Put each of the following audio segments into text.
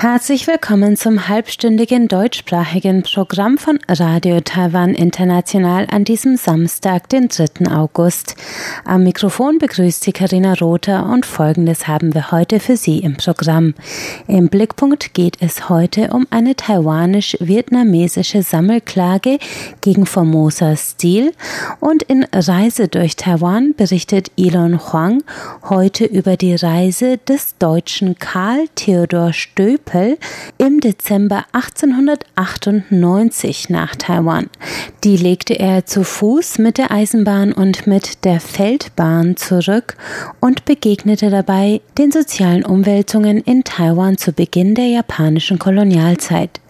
Herzlich willkommen zum halbstündigen deutschsprachigen Programm von Radio Taiwan International an diesem Samstag, den 3. August. Am Mikrofon begrüßt Sie Karina Rother und Folgendes haben wir heute für Sie im Programm. Im Blickpunkt geht es heute um eine taiwanisch-vietnamesische Sammelklage gegen Formosa Stil und in Reise durch Taiwan berichtet Elon Huang heute über die Reise des deutschen Karl Theodor Stöb Apple im Dezember 1898 nach Taiwan. Die legte er zu Fuß mit der Eisenbahn und mit der Feldbahn zurück und begegnete dabei den sozialen Umwälzungen in Taiwan zu Beginn der japanischen Kolonialzeit.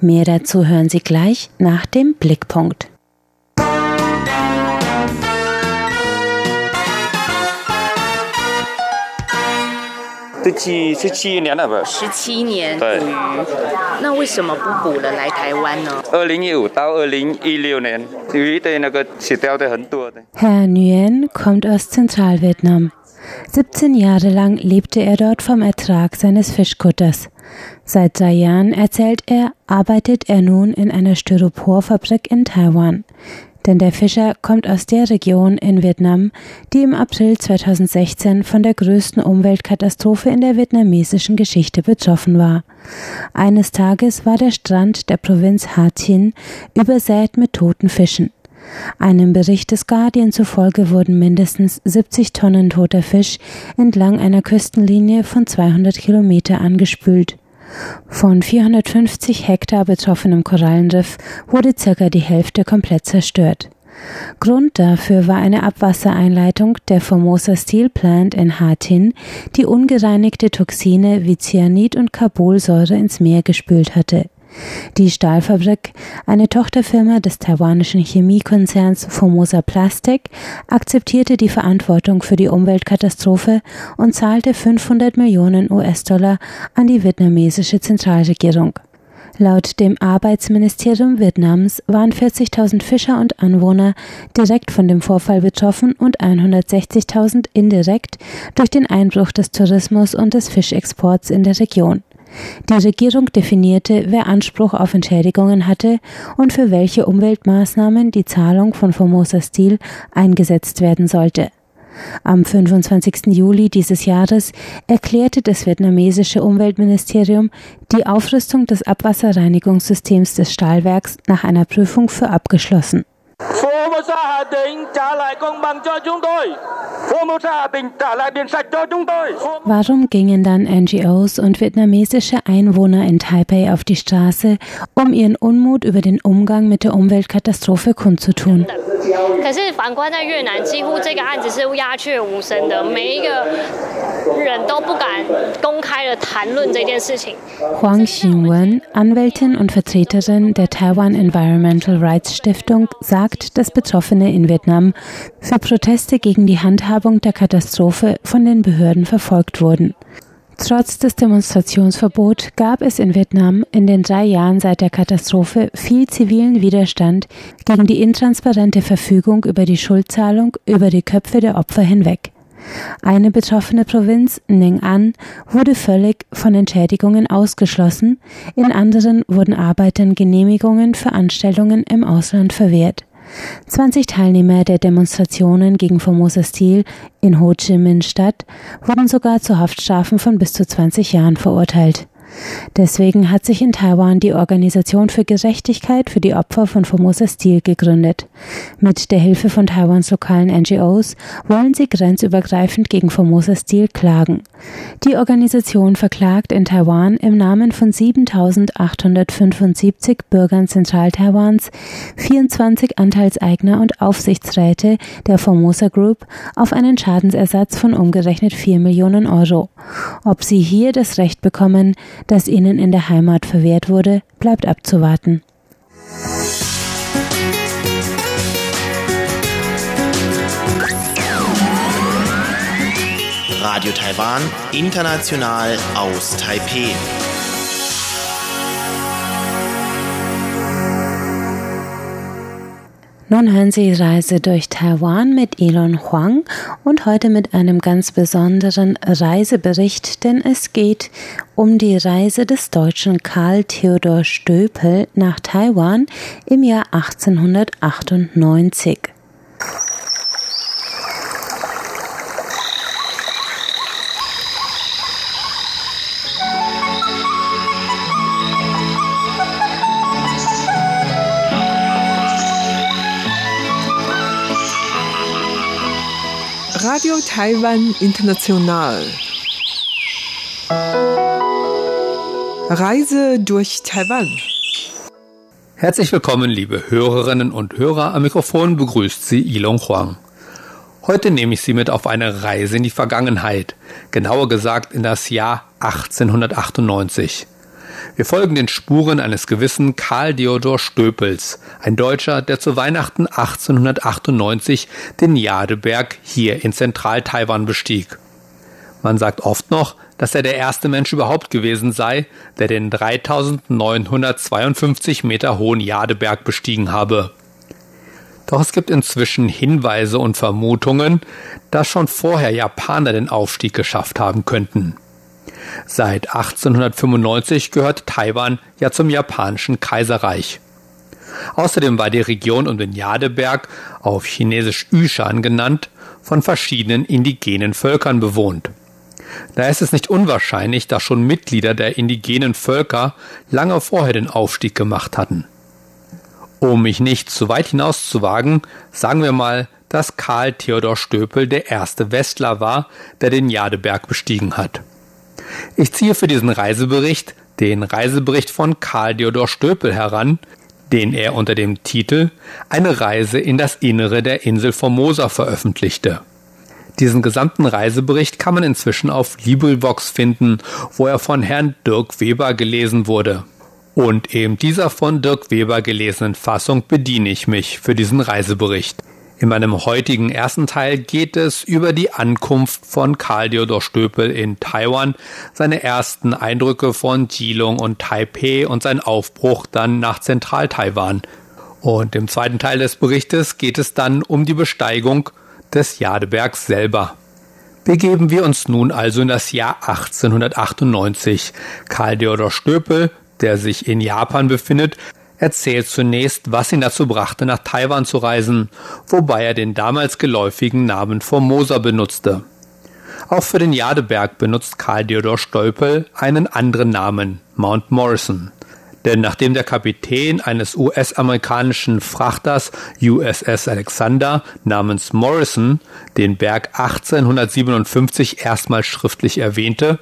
Mehr dazu hören Sie gleich nach dem Blickpunkt. 十七十七年了吧？十七年对捕鱼，那为什么不捕了来台湾呢？二零一五到二零一六年，鱼的那个死掉的很多的。 Herr Nguyen kommt aus Zentralvietnam. 17 Jahre lang lebte er dort vom Ertrag seines Fischkutters. Seit drei Jahren, erzählt er, arbeitet er nun in einer Styroporfabrik in Taiwan. Denn der Fischer kommt aus der Region in Vietnam, die im April 2016 von der größten Umweltkatastrophe in der vietnamesischen Geschichte betroffen war. Eines Tages war der Strand der Provinz Ha Thin übersät mit toten Fischen. Einem Bericht des Guardian zufolge wurden mindestens 70 Tonnen toter Fisch entlang einer Küstenlinie von 200 Kilometer angespült. Von 450 Hektar betroffenem Korallenriff wurde circa die Hälfte komplett zerstört. Grund dafür war eine Abwassereinleitung der Formosa Steel Plant in Ha Tin, die ungereinigte Toxine wie Cyanid und Carbolsäure ins Meer gespült hatte. Die Stahlfabrik, eine Tochterfirma des taiwanischen Chemiekonzerns Formosa Plastic, akzeptierte die Verantwortung für die Umweltkatastrophe und zahlte 500 Millionen US-Dollar an die vietnamesische Zentralregierung. Laut dem Arbeitsministerium Vietnams waren 40.000 Fischer und Anwohner direkt von dem Vorfall betroffen und 160.000 indirekt durch den Einbruch des Tourismus und des Fischexports in der Region. Die Regierung definierte, wer Anspruch auf Entschädigungen hatte und für welche Umweltmaßnahmen die Zahlung von Formosa Stil eingesetzt werden sollte. Am 25. Juli dieses Jahres erklärte das vietnamesische Umweltministerium die Aufrüstung des Abwasserreinigungssystems des Stahlwerks nach einer Prüfung für abgeschlossen. Formosa Hà Tĩnh trả lại công bằng cho chúng tôi. Warum gingen dann NGOs und vietnamesische Einwohner in Taipei auf die Straße, um ihren Unmut über den Umgang mit der Umweltkatastrophe kundzutun? 可是反观在越南，几乎这个案子是鸦雀无声的，每一个人都不敢公开的谈论这件事情。 Huang Xinwen, Anwältin und Vertreterin der Taiwan Environmental Rights Stiftung, sagt, dass Betroffene in Vietnam für Proteste gegen die Handhabung der Katastrophe von den Behörden verfolgt wurden. Trotz des Demonstrationsverbots gab es in Vietnam in den drei Jahren seit der Katastrophe viel zivilen Widerstand gegen die intransparente Verfügung über die Schuldzahlung über die Köpfe der Opfer hinweg. Eine betroffene Provinz, Neng An, wurde völlig von Entschädigungen ausgeschlossen, in anderen wurden Arbeitern Genehmigungen für Anstellungen im Ausland verwehrt. 20 Teilnehmer der Demonstrationen gegen Formosa Stil in Ho Chi Minh Stadt wurden sogar zu Haftstrafen von bis zu 20 Jahren verurteilt. Deswegen hat sich in Taiwan die Organisation für Gerechtigkeit für die Opfer von Formosa Stil gegründet. Mit der Hilfe von Taiwans lokalen NGOs wollen sie grenzübergreifend gegen Formosa Stil klagen. Die Organisation verklagt in Taiwan im Namen von 7875 Bürgern Zentral-Taiwans 24 Anteilseigner und Aufsichtsräte der Formosa Group auf einen Schadensersatz von umgerechnet 4 Millionen Euro. Ob sie hier das Recht bekommen, das ihnen in der Heimat verwehrt wurde, bleibt abzuwarten. Radio Taiwan, international aus Taipeh. Nun hören Sie Reise durch Taiwan mit Elon Huang und heute mit einem ganz besonderen Reisebericht, denn es geht um die Reise des deutschen Karl Theodor Stöpel nach Taiwan im Jahr 1898. Radio Taiwan International. Reise durch Taiwan. Herzlich willkommen, liebe Hörerinnen und Hörer. Am Mikrofon begrüßt Sie Ilong Huang. Heute nehme ich Sie mit auf eine Reise in die Vergangenheit, genauer gesagt in das Jahr 1898. Wir folgen den Spuren eines gewissen Karl Theodor Stöpels, ein Deutscher, der zu Weihnachten 1898 den Jadeberg hier in Zentral-Taiwan bestieg. Man sagt oft noch, dass er der erste Mensch überhaupt gewesen sei, der den 3952 Meter hohen Jadeberg bestiegen habe. Doch es gibt inzwischen Hinweise und Vermutungen, dass schon vorher Japaner den Aufstieg geschafft haben könnten. Seit 1895 gehört Taiwan ja zum japanischen Kaiserreich. Außerdem war die Region um den Jadeberg, auf Chinesisch Yushan genannt, von verschiedenen indigenen Völkern bewohnt. Da ist es nicht unwahrscheinlich, dass schon Mitglieder der indigenen Völker lange vorher den Aufstieg gemacht hatten. Um mich nicht zu weit hinaus zu wagen, sagen wir mal, dass Karl Theodor Stöpel der erste Westler war, der den Jadeberg bestiegen hat. Ich ziehe für diesen Reisebericht den Reisebericht von Karl Theodor Stöpel heran, den er unter dem Titel Eine Reise in das Innere der Insel Formosa veröffentlichte. Diesen gesamten Reisebericht kann man inzwischen auf LibriVox finden, wo er von Herrn Dirk Weber gelesen wurde. Und eben dieser von Dirk Weber gelesenen Fassung bediene ich mich für diesen Reisebericht. In meinem heutigen ersten Teil geht es über die Ankunft von Karl Theodor Stöpel in Taiwan, seine ersten Eindrücke von Jilong und Taipei und sein Aufbruch dann nach Zentral-Taiwan. Und im zweiten Teil des Berichtes geht es dann um die Besteigung des Jadebergs selber. Begeben wir uns nun also in das Jahr 1898. Karl Theodor Stöpel, der sich in Japan befindet, erzählt zunächst, was ihn dazu brachte, nach Taiwan zu reisen, wobei er den damals geläufigen Namen Formosa benutzte. Auch für den Jadeberg benutzt Karl Theodor Stolpel einen anderen Namen, Mount Morrison. Denn nachdem der Kapitän eines US-amerikanischen Frachters USS Alexander namens Morrison den Berg 1857 erstmals schriftlich erwähnte,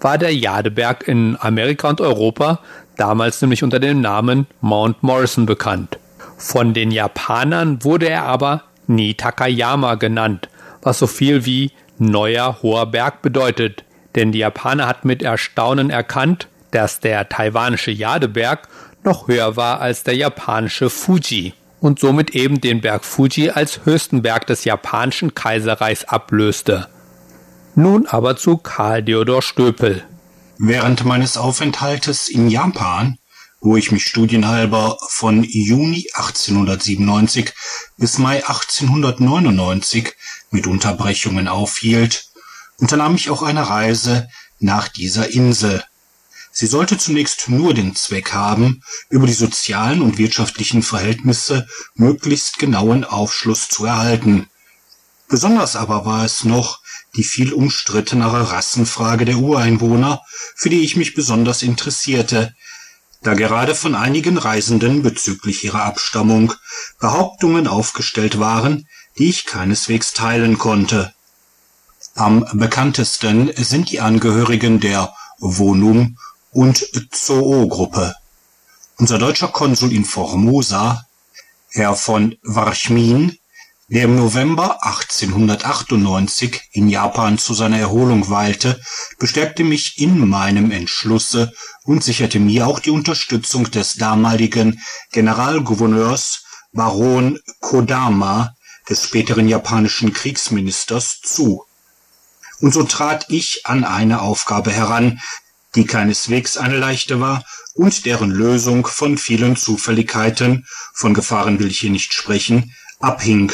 war der Jadeberg in Amerika und Europa damals nämlich unter dem Namen Mount Morrison bekannt. Von den Japanern wurde er aber Nie Takayama genannt, was so viel wie neuer hoher Berg bedeutet, denn die Japaner hatten mit Erstaunen erkannt, dass der taiwanische Jadeberg noch höher war als der japanische Fuji und somit eben den Berg Fuji als höchsten Berg des japanischen Kaiserreichs ablöste. Nun aber zu Karl Theodor Stöpel. Während meines Aufenthaltes in Japan, wo ich mich studienhalber von Juni 1897 bis Mai 1899 mit Unterbrechungen aufhielt, unternahm ich auch eine Reise nach dieser Insel. Sie sollte zunächst nur den Zweck haben, über die sozialen und wirtschaftlichen Verhältnisse möglichst genauen Aufschluss zu erhalten. Besonders aber war es noch die viel umstrittenere Rassenfrage der Ureinwohner, für die ich mich besonders interessierte, da gerade von einigen Reisenden bezüglich ihrer Abstammung Behauptungen aufgestellt waren, die ich keineswegs teilen konnte. Am bekanntesten sind die Angehörigen der Wonum und Zoo-Gruppe. Unser deutscher Konsul in Formosa, Herr von Warchmin, der im November 1898 in Japan zu seiner Erholung weilte, bestärkte mich in meinem Entschlusse und sicherte mir auch die Unterstützung des damaligen Generalgouverneurs Baron Kodama, des späteren japanischen Kriegsministers, zu. Und so trat ich an eine Aufgabe heran, die keineswegs eine leichte war und deren Lösung von vielen Zufälligkeiten, von Gefahren will ich hier nicht sprechen, abhing,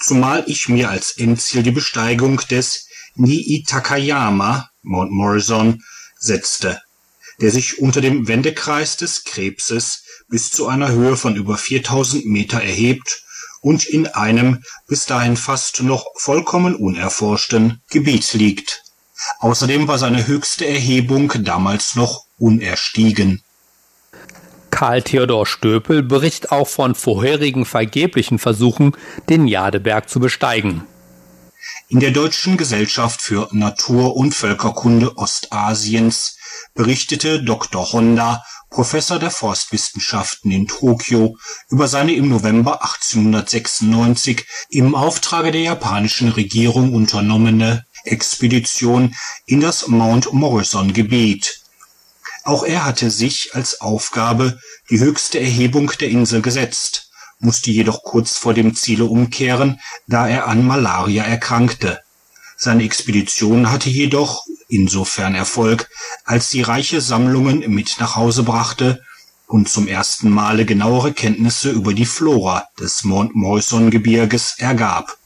zumal ich mir als Endziel die Besteigung des Niitakayama Mount Morrison setzte, der sich unter dem Wendekreis des Krebses bis zu einer Höhe von über 4000 Meter erhebt und in einem bis dahin fast noch vollkommen unerforschten Gebiet liegt. Außerdem war seine höchste Erhebung damals noch unerstiegen. Karl Theodor Stöpel berichtet auch von vorherigen vergeblichen Versuchen, den Jadeberg zu besteigen. In der Deutschen Gesellschaft für Natur- und Völkerkunde Ostasiens berichtete Dr. Honda, Professor der Forstwissenschaften in Tokio, über seine im November 1896 im Auftrage der japanischen Regierung unternommene Expedition in das Mount Morrison Gebiet. Auch er hatte sich als Aufgabe die höchste Erhebung der Insel gesetzt, musste jedoch kurz vor dem Ziele umkehren, da er an Malaria erkrankte. Seine Expedition hatte jedoch insofern Erfolg, als sie reiche Sammlungen mit nach Hause brachte und zum ersten Male genauere Kenntnisse über die Flora des Mount Morrison Gebirges ergab.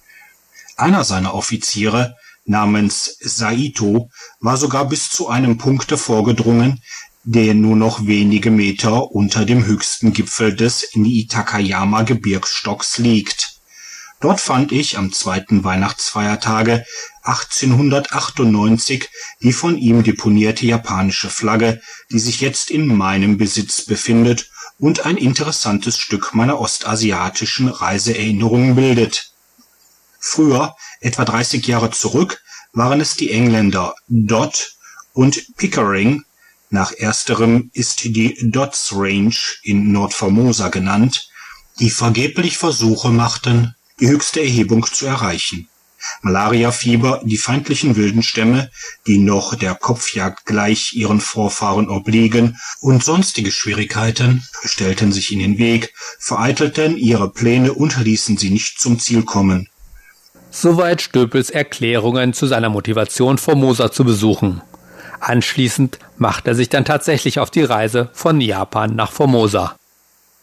Einer seiner Offiziere namens Saito war sogar bis zu einem Punkte vorgedrungen, der nur noch wenige Meter unter dem höchsten Gipfel des Niitakayama-Gebirgsstocks liegt. Dort fand ich am zweiten Weihnachtsfeiertage 1898 die von ihm deponierte japanische Flagge, die sich jetzt in meinem Besitz befindet und ein interessantes Stück meiner ostasiatischen Reiseerinnerungen bildet. Früher, etwa 30 Jahre zurück, waren es die Engländer Dodd und Pickering, nach ersterem ist die Dodds Range in Nordformosa genannt, die vergeblich Versuche machten, die höchste Erhebung zu erreichen. Malariafieber, die feindlichen wilden Stämme, die noch der Kopfjagd gleich ihren Vorfahren obliegen, und sonstige Schwierigkeiten stellten sich in den Weg, vereitelten ihre Pläne und ließen sie nicht zum Ziel kommen. Soweit Stöpels Erklärungen zu seiner Motivation, Formosa zu besuchen. Anschließend macht er sich dann tatsächlich auf die Reise von Japan nach Formosa.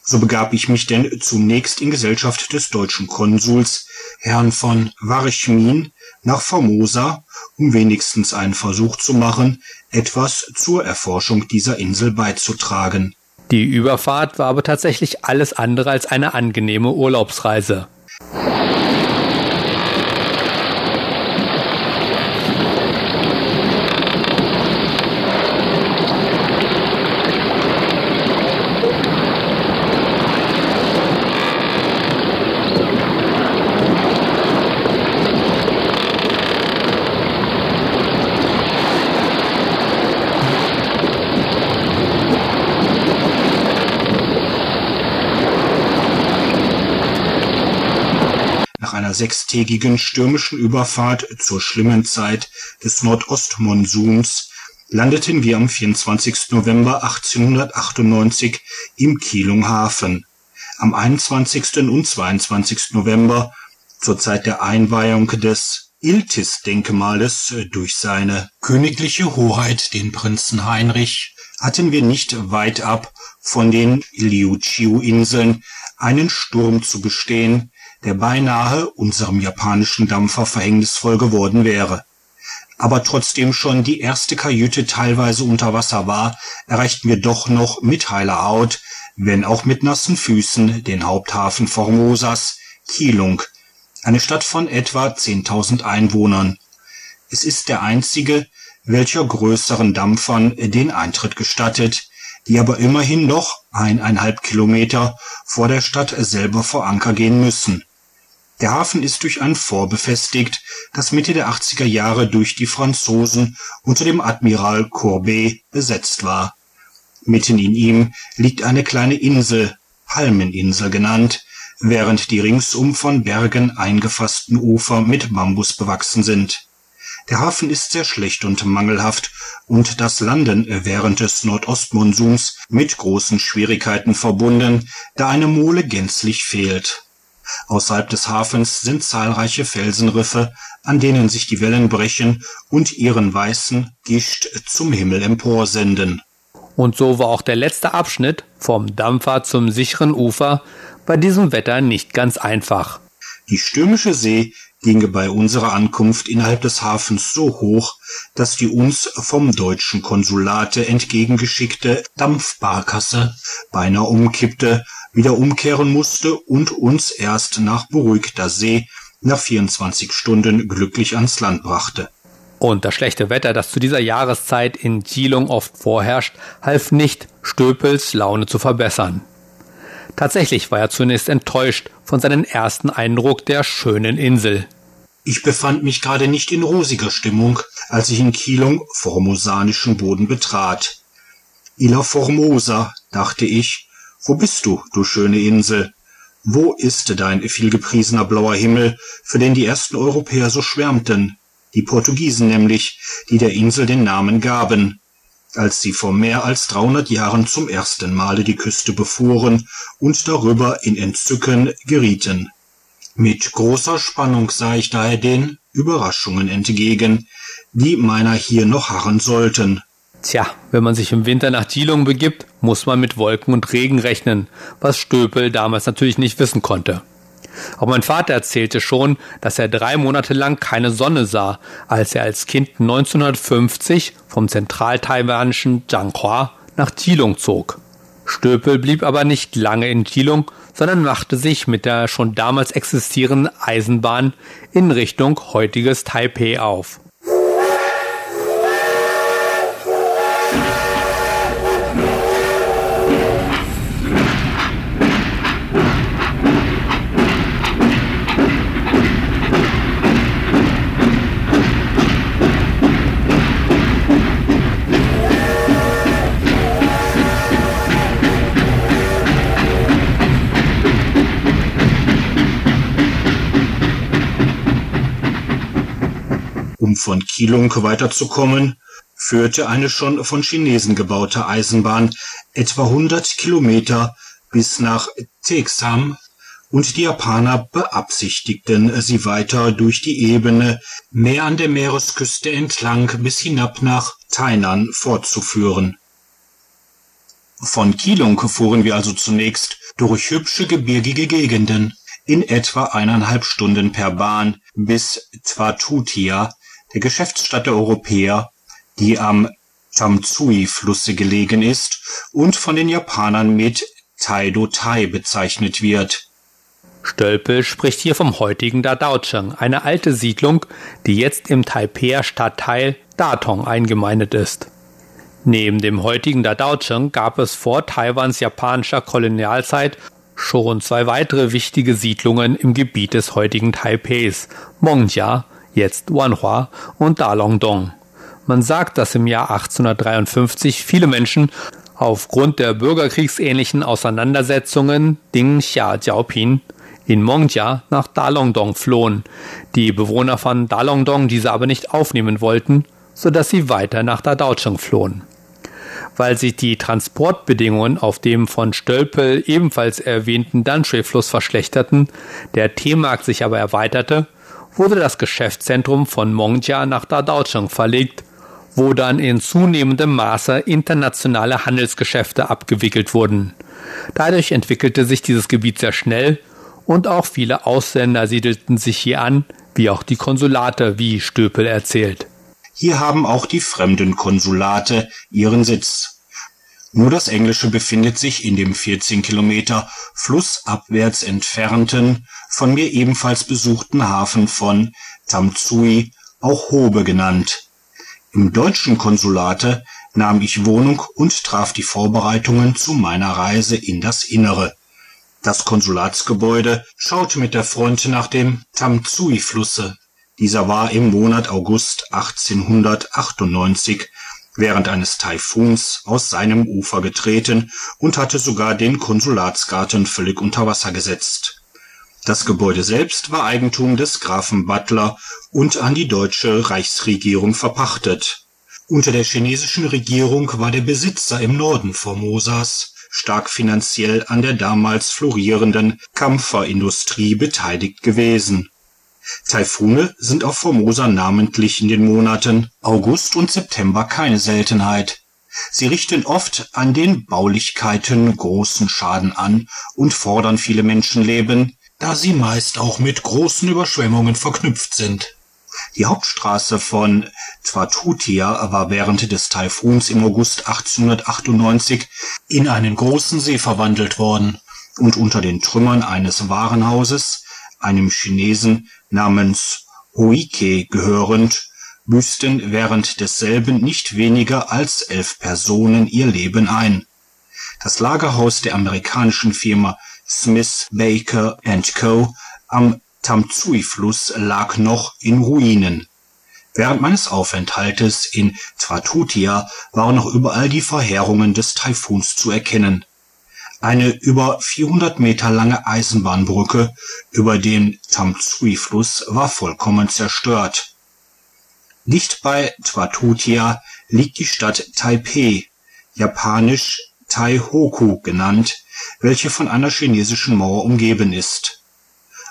So begab ich mich denn zunächst in Gesellschaft des deutschen Konsuls, Herrn von Warchmin, nach Formosa, um wenigstens einen Versuch zu machen, etwas zur Erforschung dieser Insel beizutragen. Die Überfahrt war aber tatsächlich alles andere als eine angenehme Urlaubsreise. Einer sechstägigen stürmischen Überfahrt zur schlimmen Zeit des Nordostmonsuns landeten wir am 24. November 1898 im Kielung Hafen. Am 21. und 22. November, zur Zeit der Einweihung des Iltis-Denkmales durch seine königliche Hoheit den Prinzen Heinrich, hatten wir nicht weit ab von den Liuchiu-Inseln einen Sturm zu bestehen, der beinahe unserem japanischen Dampfer verhängnisvoll geworden wäre. Aber trotzdem schon die erste Kajüte teilweise unter Wasser war, erreichten wir doch noch mit heiler Haut, wenn auch mit nassen Füßen, den Haupthafen Formosas, Kilung, eine Stadt von etwa 10.000 Einwohnern. Es ist der einzige, welcher größeren Dampfern den Eintritt gestattet, die aber immerhin noch eineinhalb Kilometer vor der Stadt selber vor Anker gehen müssen. Der Hafen ist durch ein Fort befestigt, das Mitte der 80er Jahre durch die Franzosen unter dem Admiral Courbet besetzt war. Mitten in ihm liegt eine kleine Insel, Palmeninsel genannt, während die ringsum von Bergen eingefassten Ufer mit Bambus bewachsen sind. Der Hafen ist sehr schlecht und mangelhaft und das Landen während des Nordostmonsuns mit großen Schwierigkeiten verbunden, da eine Mole gänzlich fehlt Außerhalb des Hafens sind zahlreiche Felsenriffe, an denen sich die Wellen brechen und ihren weißen Gischt zum Himmel emporsenden. Und so war auch der letzte Abschnitt vom Dampfer zum sicheren Ufer bei diesem Wetter nicht ganz einfach. Die stürmische See ginge bei unserer Ankunft innerhalb des Hafens so hoch, dass die uns vom deutschen Konsulate entgegengeschickte Dampfbarkasse beinahe umkippte, wieder umkehren musste und uns erst nach beruhigter See nach 24 Stunden glücklich ans Land brachte. Und das schlechte Wetter, das zu dieser Jahreszeit in Geelong oft vorherrscht, half nicht, Stöpels Laune zu verbessern. Tatsächlich war er zunächst enttäuscht von seinem ersten Eindruck der schönen Insel. Ich befand mich gerade nicht in rosiger Stimmung, als ich in Kielung formosanischen Boden betrat. Illa Formosa, dachte ich, wo bist du, du schöne Insel? Wo ist dein vielgepriesener blauer Himmel, für den die ersten Europäer so schwärmten? Die Portugiesen nämlich, die der Insel den Namen gaben als sie vor mehr als 300 Jahren zum ersten Male die Küste befuhren und darüber in Entzücken gerieten. Mit großer Spannung sah ich daher den Überraschungen entgegen, die meiner hier noch harren sollten. Tja, wenn man sich im Winter nach Geelong begibt, muss man mit Wolken und Regen rechnen, was Stöpel damals natürlich nicht wissen konnte. Auch mein Vater erzählte schon, dass er drei Monate lang keine Sonne sah, als er als Kind 1950 vom zentral-taiwanischen Jianghua nach Geelong zog. Stöpel blieb aber nicht lange in Geelong, sondern machte sich mit der schon damals existierenden Eisenbahn in Richtung heutiges Taipei auf. Von Keelung weiterzukommen, führte eine schon von Chinesen gebaute Eisenbahn etwa 100 Kilometer bis nach Texham und die Japaner beabsichtigten, sie weiter durch die Ebene mehr an der Meeresküste entlang bis hinab nach Tainan fortzuführen. Von Keelung fuhren wir also zunächst durch hübsche gebirgige Gegenden in etwa eineinhalb Stunden per Bahn bis der Geschäftsstadt der Europäer, die am Tamsui-Flusse gelegen ist und von den Japanern mit Taido-Tai bezeichnet wird. Stölpel spricht hier vom heutigen Dadaocheng, eine alte Siedlung, die jetzt im Taipeier Stadtteil Datong eingemeindet ist. Neben dem heutigen Dadaocheng gab es vor Taiwans japanischer Kolonialzeit schon zwei weitere wichtige Siedlungen im Gebiet des heutigen Taipeis, Mongjia jetzt Wanhua und Dalongdong. Man sagt, dass im Jahr 1853 viele Menschen aufgrund der bürgerkriegsähnlichen Auseinandersetzungen Ding Xia Jiaopin in Mongjia nach Dalongdong flohen. Die Bewohner von Dalongdong diese aber nicht aufnehmen wollten, so dass sie weiter nach Dadaocheng flohen. Weil sich die Transportbedingungen auf dem von Stölpel ebenfalls erwähnten Danshui-Fluss verschlechterten, der Teemarkt sich aber erweiterte, wurde das Geschäftszentrum von Mongjia nach Dadaocheng verlegt, wo dann in zunehmendem Maße internationale Handelsgeschäfte abgewickelt wurden. Dadurch entwickelte sich dieses Gebiet sehr schnell und auch viele Ausländer siedelten sich hier an, wie auch die Konsulate, wie Stöpel erzählt. Hier haben auch die fremden Konsulate ihren Sitz. Nur das Englische befindet sich in dem 14 Kilometer flussabwärts entfernten, von mir ebenfalls besuchten Hafen von Tamsui, auch Hobe genannt. Im deutschen Konsulate nahm ich Wohnung und traf die Vorbereitungen zu meiner Reise in das Innere. Das Konsulatsgebäude schaut mit der Front nach dem Tamsui-Flusse. Dieser war im Monat August 1898 während eines Taifuns aus seinem Ufer getreten und hatte sogar den Konsulatsgarten völlig unter Wasser gesetzt. Das Gebäude selbst war Eigentum des Grafen Butler und an die deutsche Reichsregierung verpachtet. Unter der chinesischen Regierung war der Besitzer im Norden Formosas stark finanziell an der damals florierenden Kampferindustrie beteiligt gewesen. Taifune sind auf Formosa namentlich in den Monaten August und September keine Seltenheit. Sie richten oft an den Baulichkeiten großen Schaden an und fordern viele Menschenleben, da sie meist auch mit großen Überschwemmungen verknüpft sind. Die Hauptstraße von Twatutia war während des Taifuns im August 1898 in einen großen See verwandelt worden und unter den Trümmern eines Warenhauses, einem Chinesen namens Huike gehörend, büßten während desselben nicht weniger als elf Personen ihr Leben ein. Das Lagerhaus der amerikanischen Firma Smith Baker Co. am Tamsui-Fluss lag noch in Ruinen. Während meines Aufenthaltes in Twatutia waren noch überall die Verheerungen des Taifuns zu erkennen. Eine über 400 Meter lange Eisenbahnbrücke über den Tamsui-Fluss war vollkommen zerstört. Dicht bei Twatutia liegt die Stadt Taipeh, japanisch Taihoku genannt, welche von einer chinesischen Mauer umgeben ist.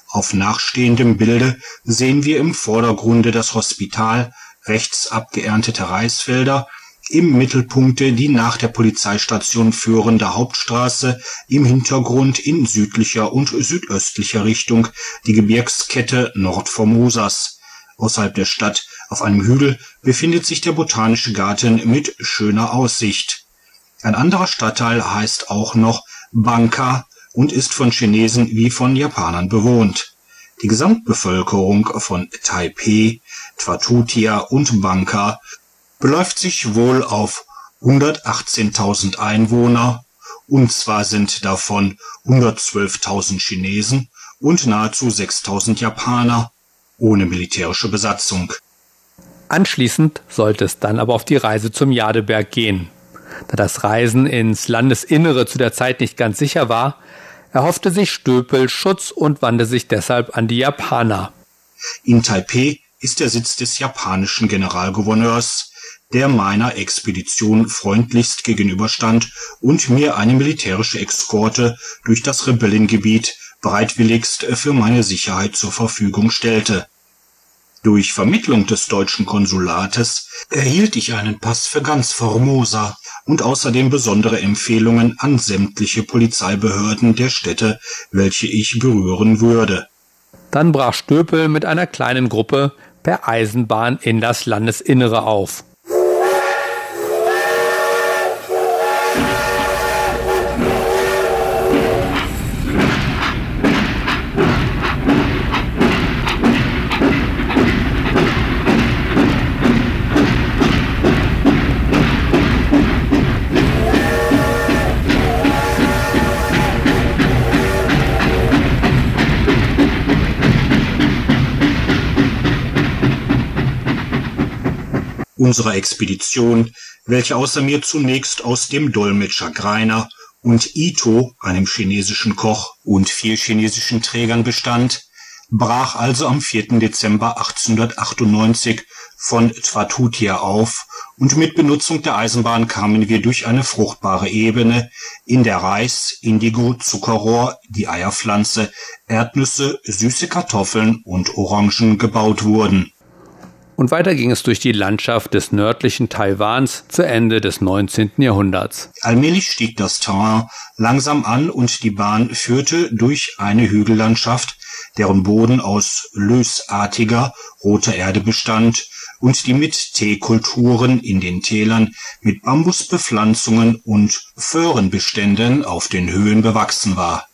Auf nachstehendem Bilde sehen wir im Vordergrunde das Hospital, rechts abgeerntete Reisfelder, im Mittelpunkte die nach der Polizeistation führende Hauptstraße, im Hintergrund in südlicher und südöstlicher Richtung die Gebirgskette Nordformosas. Außerhalb der Stadt, auf einem Hügel, befindet sich der Botanische Garten mit schöner Aussicht. Ein anderer Stadtteil heißt auch noch Bangka und ist von Chinesen wie von Japanern bewohnt. Die Gesamtbevölkerung von Taipeh, Twatutia und Bangka beläuft sich wohl auf 118.000 Einwohner, und zwar sind davon 112.000 Chinesen und nahezu 6.000 Japaner ohne militärische Besatzung. Anschließend sollte es dann aber auf die Reise zum Jadeberg gehen. Da das Reisen ins Landesinnere zu der Zeit nicht ganz sicher war, erhoffte sich Stöpel Schutz und wandte sich deshalb an die Japaner. In Taipeh ist der Sitz des japanischen Generalgouverneurs der meiner Expedition freundlichst gegenüberstand und mir eine militärische Eskorte durch das Rebellengebiet bereitwilligst für meine Sicherheit zur Verfügung stellte. Durch Vermittlung des deutschen Konsulates erhielt ich einen Pass für ganz Formosa und außerdem besondere Empfehlungen an sämtliche Polizeibehörden der Städte, welche ich berühren würde. Dann brach Stöpel mit einer kleinen Gruppe per Eisenbahn in das Landesinnere auf. Unserer Expedition, welche außer mir zunächst aus dem Dolmetscher Greiner und Ito, einem chinesischen Koch, und vier chinesischen Trägern bestand, brach also am 4. Dezember 1898 von Twatutia auf und mit Benutzung der Eisenbahn kamen wir durch eine fruchtbare Ebene, in der Reis, Indigo, Zuckerrohr, die Eierpflanze, Erdnüsse, süße Kartoffeln und Orangen gebaut wurden und weiter ging es durch die Landschaft des nördlichen Taiwans zu Ende des 19. Jahrhunderts. Allmählich stieg das Terrain langsam an und die Bahn führte durch eine Hügellandschaft, deren Boden aus lösartiger roter Erde bestand und die mit Teekulturen in den Tälern, mit Bambusbepflanzungen und Föhrenbeständen auf den Höhen bewachsen war.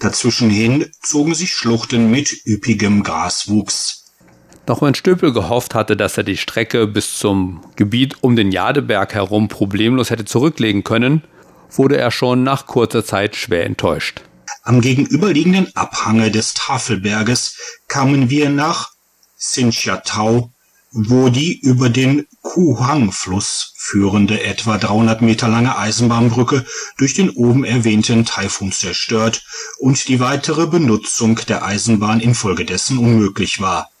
Dazwischenhin zogen sich Schluchten mit üppigem Graswuchs. Doch wenn Stöpel gehofft hatte, dass er die Strecke bis zum Gebiet um den Jadeberg herum problemlos hätte zurücklegen können, wurde er schon nach kurzer Zeit schwer enttäuscht. Am gegenüberliegenden Abhange des Tafelberges kamen wir nach Sinchiatau, wo die über den Kuhang-Fluss führende etwa 300 Meter lange Eisenbahnbrücke durch den oben erwähnten Taifun zerstört und die weitere Benutzung der Eisenbahn infolgedessen unmöglich war.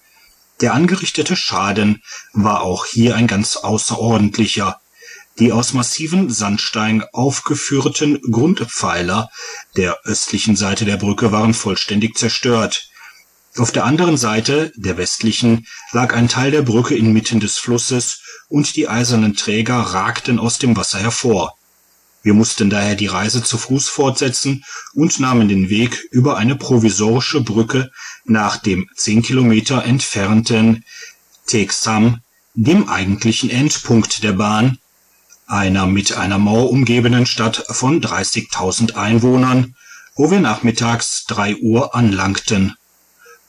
Der angerichtete Schaden war auch hier ein ganz außerordentlicher. Die aus massivem Sandstein aufgeführten Grundpfeiler der östlichen Seite der Brücke waren vollständig zerstört. Auf der anderen Seite, der westlichen, lag ein Teil der Brücke inmitten des Flusses und die eisernen Träger ragten aus dem Wasser hervor. Wir mussten daher die Reise zu Fuß fortsetzen und nahmen den Weg über eine provisorische Brücke nach dem zehn Kilometer entfernten Teksam, dem eigentlichen Endpunkt der Bahn, einer mit einer Mauer umgebenen Stadt von 30.000 Einwohnern, wo wir nachmittags drei Uhr anlangten.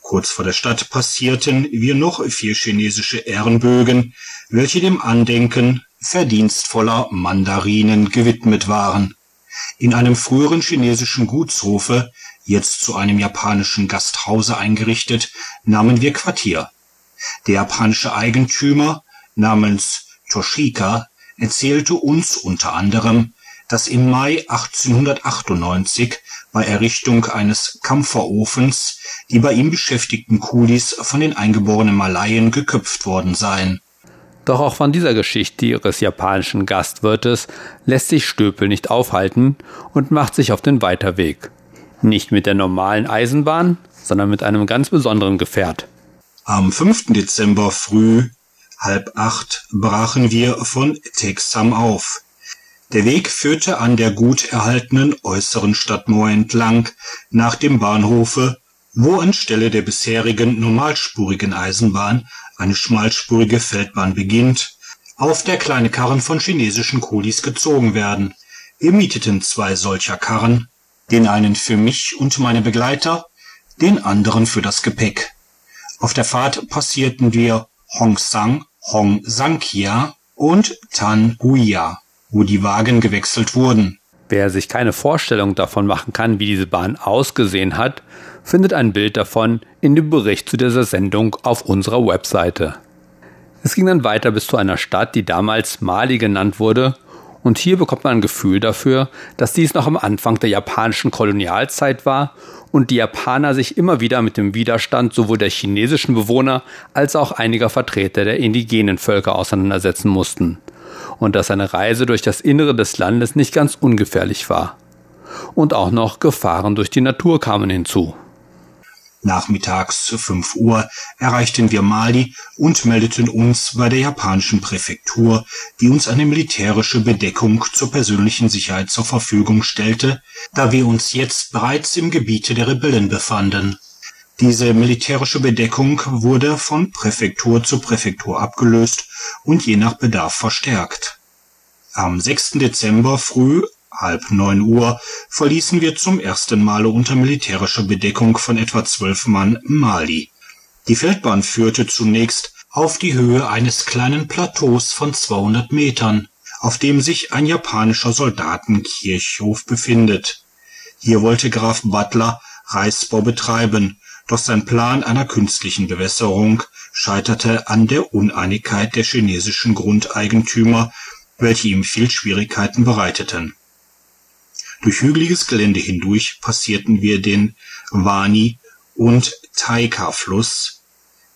Kurz vor der Stadt passierten wir noch vier chinesische Ehrenbögen, welche dem Andenken verdienstvoller Mandarinen gewidmet waren. In einem früheren chinesischen Gutshofe, jetzt zu einem japanischen Gasthause eingerichtet, nahmen wir Quartier. Der japanische Eigentümer namens Toshika erzählte uns unter anderem, dass im Mai 1898 bei Errichtung eines Kampferofens die bei ihm beschäftigten Kulis von den eingeborenen Malaien geköpft worden seien. Doch auch von dieser Geschichte ihres japanischen Gastwirtes lässt sich Stöpel nicht aufhalten und macht sich auf den Weiterweg. Nicht mit der normalen Eisenbahn, sondern mit einem ganz besonderen Gefährt. Am 5. Dezember früh halb acht brachen wir von Texam auf. Der Weg führte an der gut erhaltenen äußeren Stadtmauer entlang nach dem Bahnhofe, wo anstelle der bisherigen normalspurigen Eisenbahn eine schmalspurige Feldbahn beginnt, auf der kleine Karren von chinesischen Kulis gezogen werden. Wir mieteten zwei solcher Karren, den einen für mich und meine Begleiter, den anderen für das Gepäck. Auf der Fahrt passierten wir Hongsang Hongsankia und Tanguia, wo die Wagen gewechselt wurden. Wer sich keine Vorstellung davon machen kann, wie diese Bahn ausgesehen hat, findet ein Bild davon in dem Bericht zu dieser Sendung auf unserer Webseite. Es ging dann weiter bis zu einer Stadt, die damals Mali genannt wurde, und hier bekommt man ein Gefühl dafür, dass dies noch am Anfang der japanischen Kolonialzeit war und die Japaner sich immer wieder mit dem Widerstand sowohl der chinesischen Bewohner als auch einiger Vertreter der indigenen Völker auseinandersetzen mussten und dass eine Reise durch das Innere des Landes nicht ganz ungefährlich war. Und auch noch Gefahren durch die Natur kamen hinzu. Nachmittags 5 Uhr erreichten wir Mali und meldeten uns bei der japanischen Präfektur, die uns eine militärische Bedeckung zur persönlichen Sicherheit zur Verfügung stellte, da wir uns jetzt bereits im Gebiete der Rebellen befanden. Diese militärische Bedeckung wurde von Präfektur zu Präfektur abgelöst und je nach Bedarf verstärkt. Am 6. Dezember früh halb neun Uhr verließen wir zum ersten Male unter militärischer Bedeckung von etwa zwölf Mann Mali. Die Feldbahn führte zunächst auf die Höhe eines kleinen Plateaus von 200 Metern, auf dem sich ein japanischer Soldatenkirchhof befindet. Hier wollte Graf Butler Reisbau betreiben, doch sein Plan einer künstlichen Bewässerung scheiterte an der Uneinigkeit der chinesischen Grundeigentümer, welche ihm viel Schwierigkeiten bereiteten durch hügeliges Gelände hindurch passierten wir den Wani und Taika-Fluss.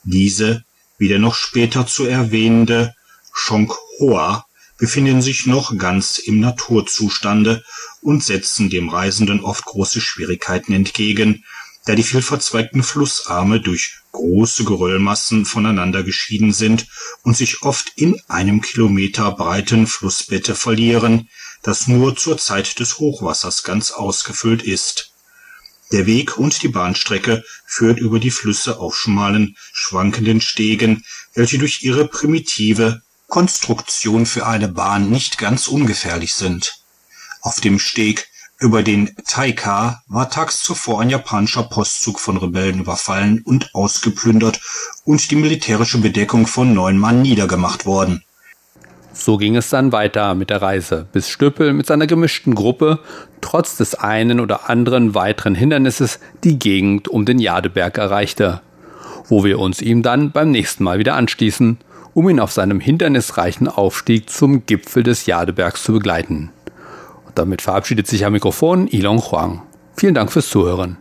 Diese, wie der noch später zu erwähnende Chonghoa, befinden sich noch ganz im Naturzustande und setzen dem Reisenden oft große Schwierigkeiten entgegen, da die vielverzweigten Flussarme durch große Geröllmassen voneinander geschieden sind und sich oft in einem Kilometer breiten Flussbette verlieren, das nur zur Zeit des Hochwassers ganz ausgefüllt ist. Der Weg und die Bahnstrecke führt über die Flüsse auf schmalen, schwankenden Stegen, welche durch ihre primitive Konstruktion für eine Bahn nicht ganz ungefährlich sind. Auf dem Steg über den Taika war tags zuvor ein japanischer Postzug von Rebellen überfallen und ausgeplündert und die militärische Bedeckung von neun Mann niedergemacht worden so ging es dann weiter mit der Reise, bis Stöppel mit seiner gemischten Gruppe trotz des einen oder anderen weiteren Hindernisses die Gegend um den Jadeberg erreichte, wo wir uns ihm dann beim nächsten Mal wieder anstießen, um ihn auf seinem hindernisreichen Aufstieg zum Gipfel des Jadebergs zu begleiten. Und damit verabschiedet sich am Mikrofon Ilon Huang. Vielen Dank fürs Zuhören.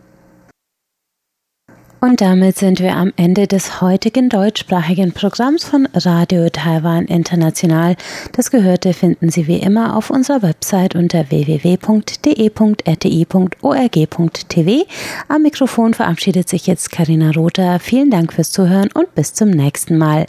Und damit sind wir am Ende des heutigen deutschsprachigen Programms von Radio Taiwan International. Das Gehörte finden Sie wie immer auf unserer Website unter www.de.rti.org.tv. Am Mikrofon verabschiedet sich jetzt Karina Rother. Vielen Dank fürs Zuhören und bis zum nächsten Mal.